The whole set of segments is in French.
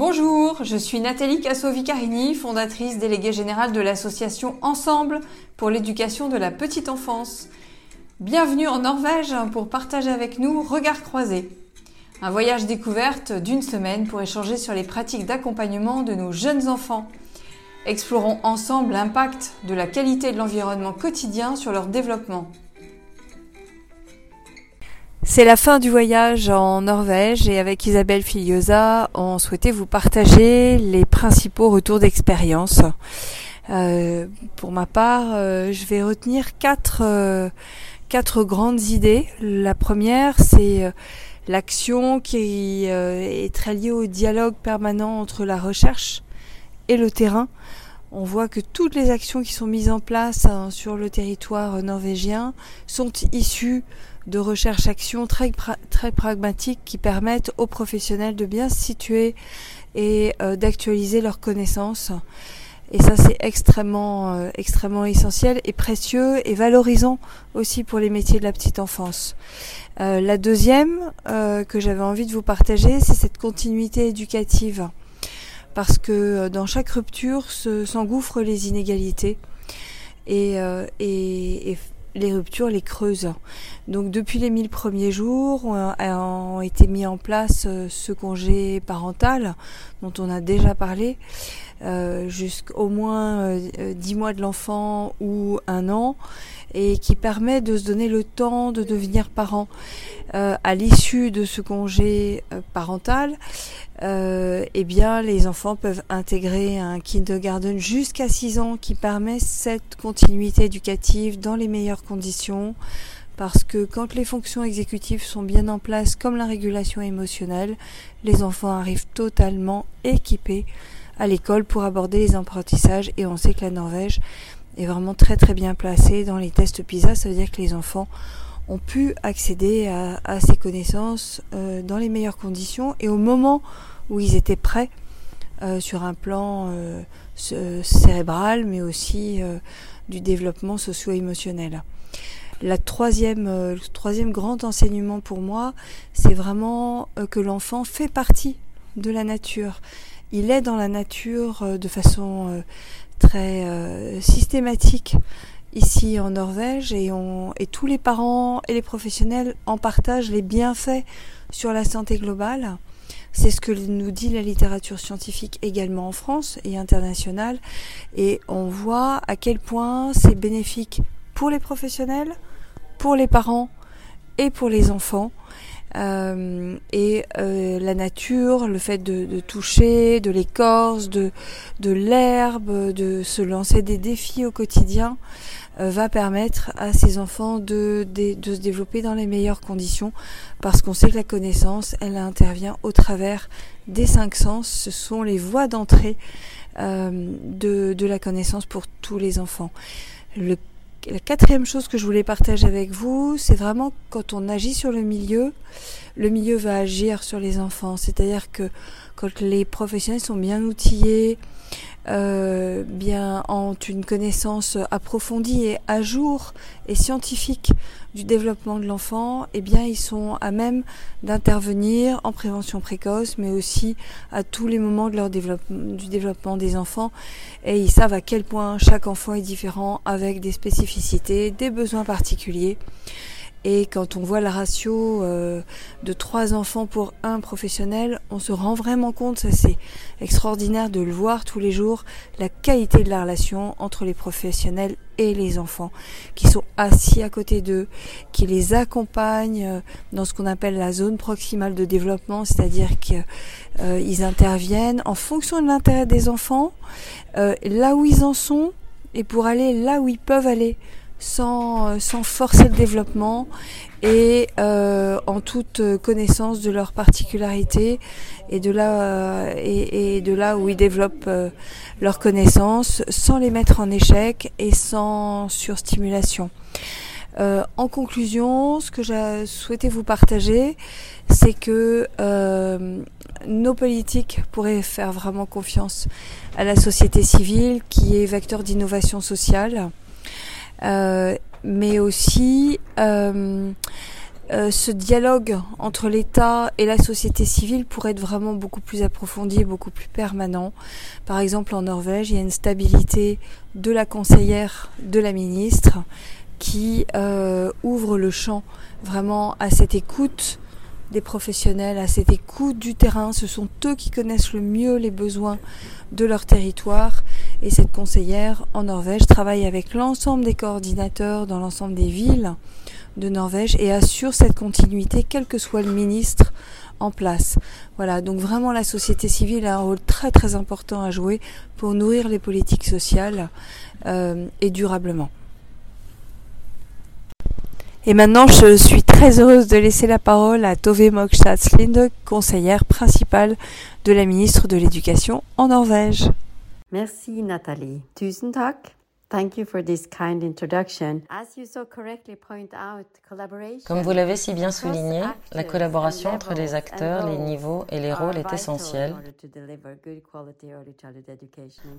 Bonjour, je suis Nathalie Casso-Vicarini, fondatrice déléguée générale de l'association Ensemble pour l'éducation de la petite enfance. Bienvenue en Norvège pour partager avec nous Regard croisé. Un voyage découverte d'une semaine pour échanger sur les pratiques d'accompagnement de nos jeunes enfants. Explorons ensemble l'impact de la qualité de l'environnement quotidien sur leur développement. C'est la fin du voyage en Norvège et avec Isabelle Filiosa, on souhaitait vous partager les principaux retours d'expérience. Euh, pour ma part, euh, je vais retenir quatre, euh, quatre grandes idées. La première, c'est l'action qui est très liée au dialogue permanent entre la recherche et le terrain. On voit que toutes les actions qui sont mises en place hein, sur le territoire norvégien sont issues de recherche-action très, très pragmatiques qui permettent aux professionnels de bien se situer et euh, d'actualiser leurs connaissances. Et ça, c'est extrêmement, euh, extrêmement essentiel et précieux et valorisant aussi pour les métiers de la petite enfance. Euh, la deuxième que j'avais envie de vous partager, c'est cette continuité éducative. Parce que dans chaque rupture s'engouffrent les inégalités. Et, les ruptures les creusent. Donc depuis les 1000 premiers jours ont été mis en place euh, ce congé parental dont on a déjà parlé euh, jusqu'au moins 10 euh, mois de l'enfant ou un an et qui permet de se donner le temps de devenir parent. Euh, à l'issue de ce congé euh, parental, euh, eh bien, les enfants peuvent intégrer un kindergarten jusqu'à 6 ans qui permet cette continuité éducative dans les meilleures conditions. Parce que quand les fonctions exécutives sont bien en place, comme la régulation émotionnelle, les enfants arrivent totalement équipés à l'école pour aborder les apprentissages. Et on sait que la Norvège est vraiment très très bien placée dans les tests PISA. Ça veut dire que les enfants ont pu accéder à, ces connaissances euh, dans les meilleures conditions et au moment où ils étaient prêts euh, sur un plan euh, cérébral, mais aussi du développement socio-émotionnel. La troisième, le troisième grand enseignement pour moi, c'est vraiment que l'enfant fait partie de la nature. Il est dans la nature de façon très systématique ici en Norvège et tous les parents et les professionnels en partagent les bienfaits sur la santé globale. C'est ce que nous dit la littérature scientifique également en France et internationale. Et on voit à quel point c'est bénéfique pour les professionnels, pour les parents et pour les enfants. Euh, et euh, la nature, le fait de, de toucher de l'écorce, de, de l'herbe, de se lancer des défis au quotidien, euh, va permettre à ces enfants de, de, de, se développer dans les meilleures conditions parce qu'on sait que la connaissance, elle intervient au travers des cinq sens. Ce sont les voies d'entrée euh, de, de la connaissance pour tous les enfants. La quatrième chose que je voulais partager avec vous, c'est vraiment quand on agit sur le milieu, le milieu va agir sur les enfants. C'est-à-dire que quand les professionnels sont bien outillés, euh, bien ont une connaissance approfondie et à jour et scientifique du développement de l'enfant, eh bien ils sont à même d'intervenir en prévention précoce, mais aussi à tous les moments de leur développement, du développement des enfants, et ils savent à quel point chaque enfant est différent avec des spécificités, des besoins particuliers. Et quand on voit la ratio euh, de trois enfants pour un professionnel, on se rend vraiment compte, ça c'est extraordinaire de le voir tous les jours, la qualité de la relation entre les professionnels et les enfants, qui sont assis à côté d'eux, qui les accompagnent euh, dans ce qu'on appelle la zone proximale de développement, c'est-à-dire qu'ils euh, interviennent en fonction de l'intérêt des enfants, là où ils en sont, et pour aller là où ils peuvent aller sans, euh, sans forcer le développement et euh, en toute connaissance de leurs particularités et de là euh, et, de là où ils développent leurs connaissances sans les mettre en échec et sans surstimulation. En conclusion, ce que j'ai souhaité vous partager, c'est que nos politiques pourraient faire vraiment confiance à la société civile qui est vecteur d'innovation sociale mais aussi euh, euh, ce dialogue entre l'État et la société civile pourrait être vraiment beaucoup plus approfondi, beaucoup plus permanent. Par exemple, en Norvège, il y a une stabilité de la conseillère de la ministre qui euh, ouvre le champ vraiment à cette écoute des professionnels, à cette écoute du terrain. Ce sont eux qui connaissent le mieux les besoins de leur territoire. Et cette conseillère en Norvège travaille avec l'ensemble des coordinateurs dans l'ensemble des villes de Norvège et assure cette continuité quel que soit le ministre en place. Voilà, donc vraiment la société civile a un rôle très très important à jouer pour nourrir les politiques sociales euh, et durablement. Et maintenant, je suis très heureuse de laisser la parole à Tove Mogstadslinde, conseillère principale de la ministre de l'Éducation en Norvège. Merci Nathalie. Tusen takk. Thank you for this kind introduction. As you so correctly point out, collaboration Comme vous l'avez si bien souligné, la collaboration entre les acteurs, les niveaux et les rôles est essentielle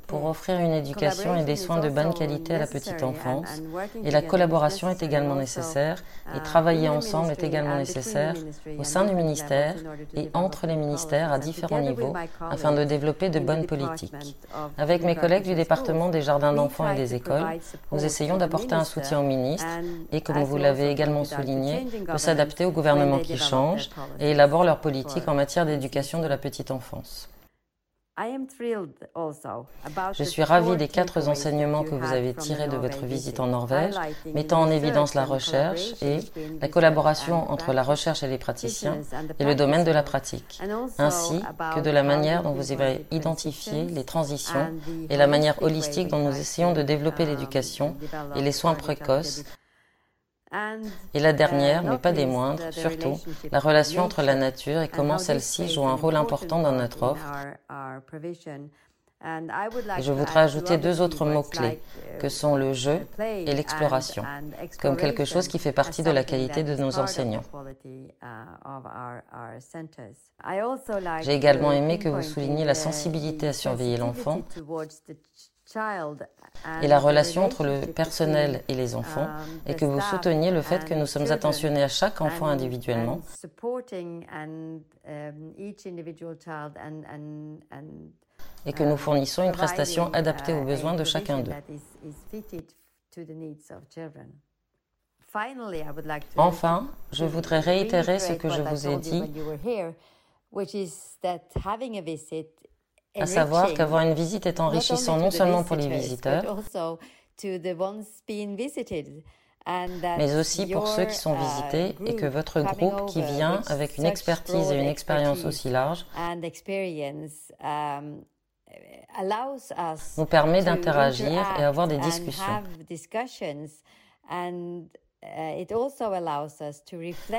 pour offrir une éducation et des soins de bonne qualité à la petite enfance. Et la collaboration est également nécessaire et uh, travailler ensemble est également nécessaire au sein du ministère et entre les ministères à différents niveaux afin de développer de bonnes politiques. Avec mes collègues du département des jardins d'enfants et des écoles, nous essayons d'apporter un soutien au ministre et, comme vous l'avez également souligné, de s'adapter au gouvernement qui change et élabore leur politique en matière d'éducation de la petite enfance. Je suis ravie des quatre enseignements que vous avez tirés de votre visite en Norvège, mettant en évidence la recherche et la collaboration entre la recherche et les praticiens et le domaine de la pratique, ainsi que de la manière dont vous avez identifié les transitions et la manière holistique dont nous essayons de développer l'éducation et les soins précoces et la dernière, mais pas des moindres, surtout, la relation entre la nature et comment celle-ci joue un rôle important dans notre offre. Et je voudrais ajouter deux autres mots-clés, que sont le jeu et l'exploration, comme quelque chose qui fait partie de la qualité de nos enseignants. J'ai également aimé que vous souligniez la sensibilité à surveiller l'enfant et la relation entre le personnel et les enfants, et que vous souteniez le fait que nous sommes attentionnés à chaque enfant individuellement. et que nous fournissons une prestation adaptée aux besoins de chacun d'eux. Enfin, je voudrais réitérer ce que je vous ai dit à savoir qu'avoir une visite est enrichissant non seulement pour les visiteurs, mais aussi pour ceux qui sont visités et que votre groupe qui vient avec une expertise et une expérience aussi large um, nous permet d'interagir et avoir des discussions. Uh, et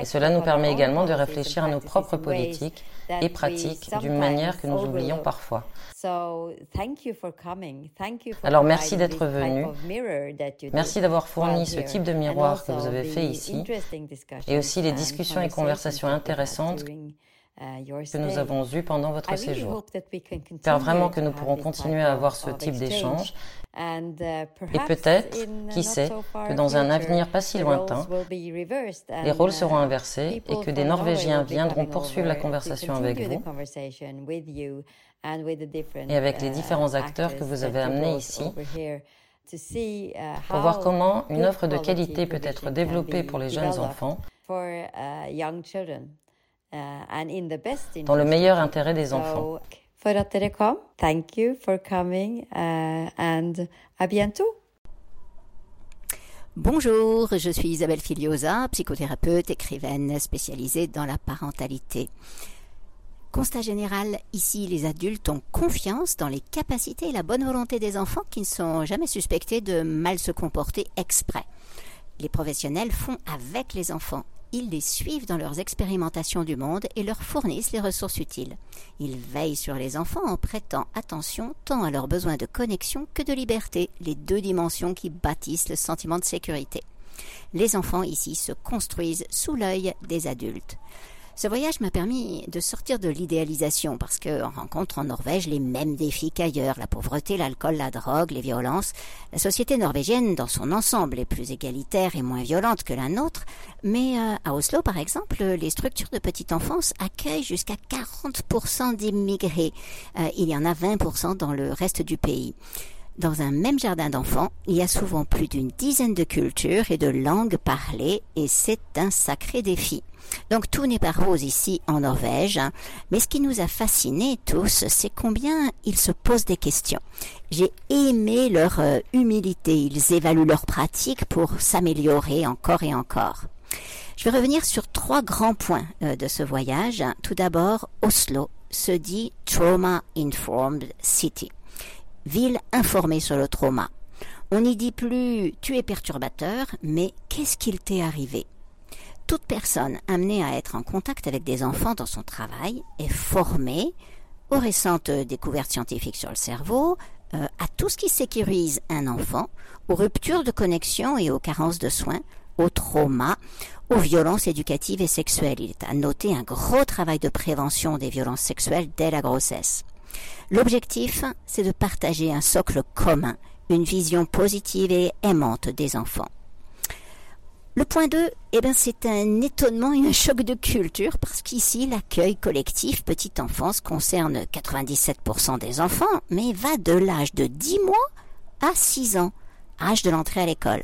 cela nous permet également de réfléchir à nos propres politiques et pratiques d'une manière que nous oublions parfois. Alors merci d'être venu. Merci d'avoir fourni ce type de miroir que vous avez fait ici et aussi les discussions et conversations intéressantes que nous avons eues pendant votre séjour. J'espère vraiment que nous pourrons continuer à avoir ce type d'échange. Uh, et peut-être, qui sait, que dans un avenir pas si lointain, les rôles seront uh, inversés et que des Norvégiens viendront poursuivre la conversation avec vous et avec les uh, différents acteurs que vous avez amenés ici pour voir comment une offre de qualité peut être développée pour les jeunes enfants dans le meilleur intérêt des enfants. Thank you for coming uh, and à bientôt. Bonjour, je suis Isabelle Filiosa, psychothérapeute, écrivaine spécialisée dans la parentalité. Constat général, ici les adultes ont confiance dans les capacités et la bonne volonté des enfants qui ne sont jamais suspectés de mal se comporter exprès. Les professionnels font avec les enfants ils les suivent dans leurs expérimentations du monde et leur fournissent les ressources utiles. Ils veillent sur les enfants en prêtant attention tant à leurs besoins de connexion que de liberté, les deux dimensions qui bâtissent le sentiment de sécurité. Les enfants ici se construisent sous l'œil des adultes. Ce voyage m'a permis de sortir de l'idéalisation parce qu'on rencontre en Norvège les mêmes défis qu'ailleurs, la pauvreté, l'alcool, la drogue, les violences. La société norvégienne dans son ensemble est plus égalitaire et moins violente que la nôtre, mais euh, à Oslo par exemple, les structures de petite enfance accueillent jusqu'à 40% d'immigrés. Euh, il y en a 20% dans le reste du pays. Dans un même jardin d'enfants, il y a souvent plus d'une dizaine de cultures et de langues parlées et c'est un sacré défi. Donc tout n'est pas rose ici en Norvège, hein. mais ce qui nous a fascinés tous, c'est combien ils se posent des questions. J'ai aimé leur euh, humilité, ils évaluent leurs pratiques pour s'améliorer encore et encore. Je vais revenir sur trois grands points euh, de ce voyage. Tout d'abord, Oslo se dit Trauma Informed City ville informée sur le trauma. On n'y dit plus tu es perturbateur, mais qu'est-ce qu'il t'est arrivé? Toute personne amenée à être en contact avec des enfants dans son travail est formée aux récentes découvertes scientifiques sur le cerveau, euh, à tout ce qui sécurise un enfant, aux ruptures de connexion et aux carences de soins, aux traumas, aux violences éducatives et sexuelles. Il est à noter un gros travail de prévention des violences sexuelles dès la grossesse. L'objectif, c'est de partager un socle commun, une vision positive et aimante des enfants. Le point 2, eh ben, c'est un étonnement et un choc de culture parce qu'ici, l'accueil collectif petite enfance concerne 97% des enfants, mais va de l'âge de 10 mois à 6 ans, âge de l'entrée à l'école.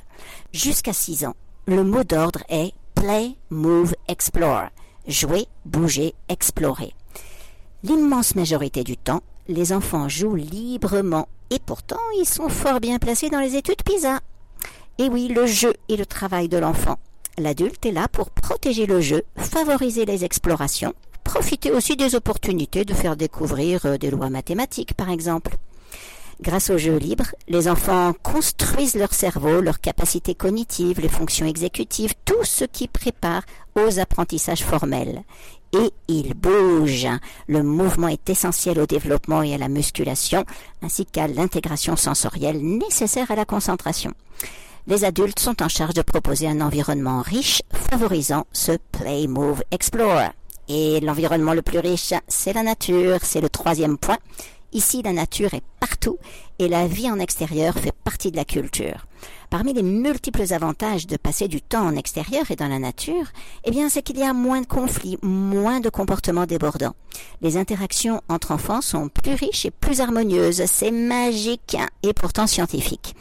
Jusqu'à 6 ans, le mot d'ordre est play, move, explore. Jouer, bouger, explorer. L'immense majorité du temps, les enfants jouent librement et pourtant ils sont fort bien placés dans les études PISA. Et oui, le jeu est le travail de l'enfant. L'adulte est là pour protéger le jeu, favoriser les explorations, profiter aussi des opportunités de faire découvrir euh, des lois mathématiques par exemple. Grâce au jeu libre, les enfants construisent leur cerveau, leurs capacités cognitives, les fonctions exécutives, tout ce qui prépare aux apprentissages formels et il bouge. Le mouvement est essentiel au développement et à la musculation, ainsi qu'à l'intégration sensorielle nécessaire à la concentration. Les adultes sont en charge de proposer un environnement riche, favorisant ce play, move, explore. Et l'environnement le plus riche, c'est la nature, c'est le troisième point. Ici, la nature est partout et la vie en extérieur fait partie de la culture. Parmi les multiples avantages de passer du temps en extérieur et dans la nature, eh bien, c'est qu'il y a moins de conflits, moins de comportements débordants. Les interactions entre enfants sont plus riches et plus harmonieuses. C'est magique et pourtant scientifique.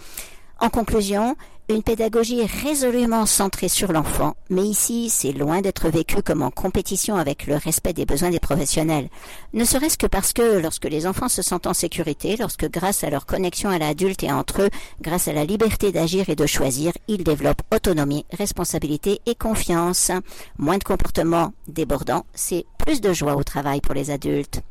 En conclusion, une pédagogie résolument centrée sur l'enfant, mais ici c'est loin d'être vécu comme en compétition avec le respect des besoins des professionnels. Ne serait-ce que parce que lorsque les enfants se sentent en sécurité, lorsque grâce à leur connexion à l'adulte et entre eux, grâce à la liberté d'agir et de choisir, ils développent autonomie, responsabilité et confiance. Moins de comportements débordants, c'est plus de joie au travail pour les adultes.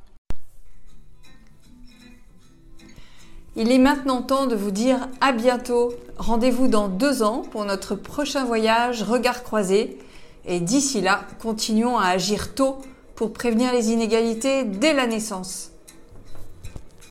Il est maintenant temps de vous dire à bientôt. Rendez-vous dans deux ans pour notre prochain voyage Regard croisé. Et d'ici là, continuons à agir tôt pour prévenir les inégalités dès la naissance.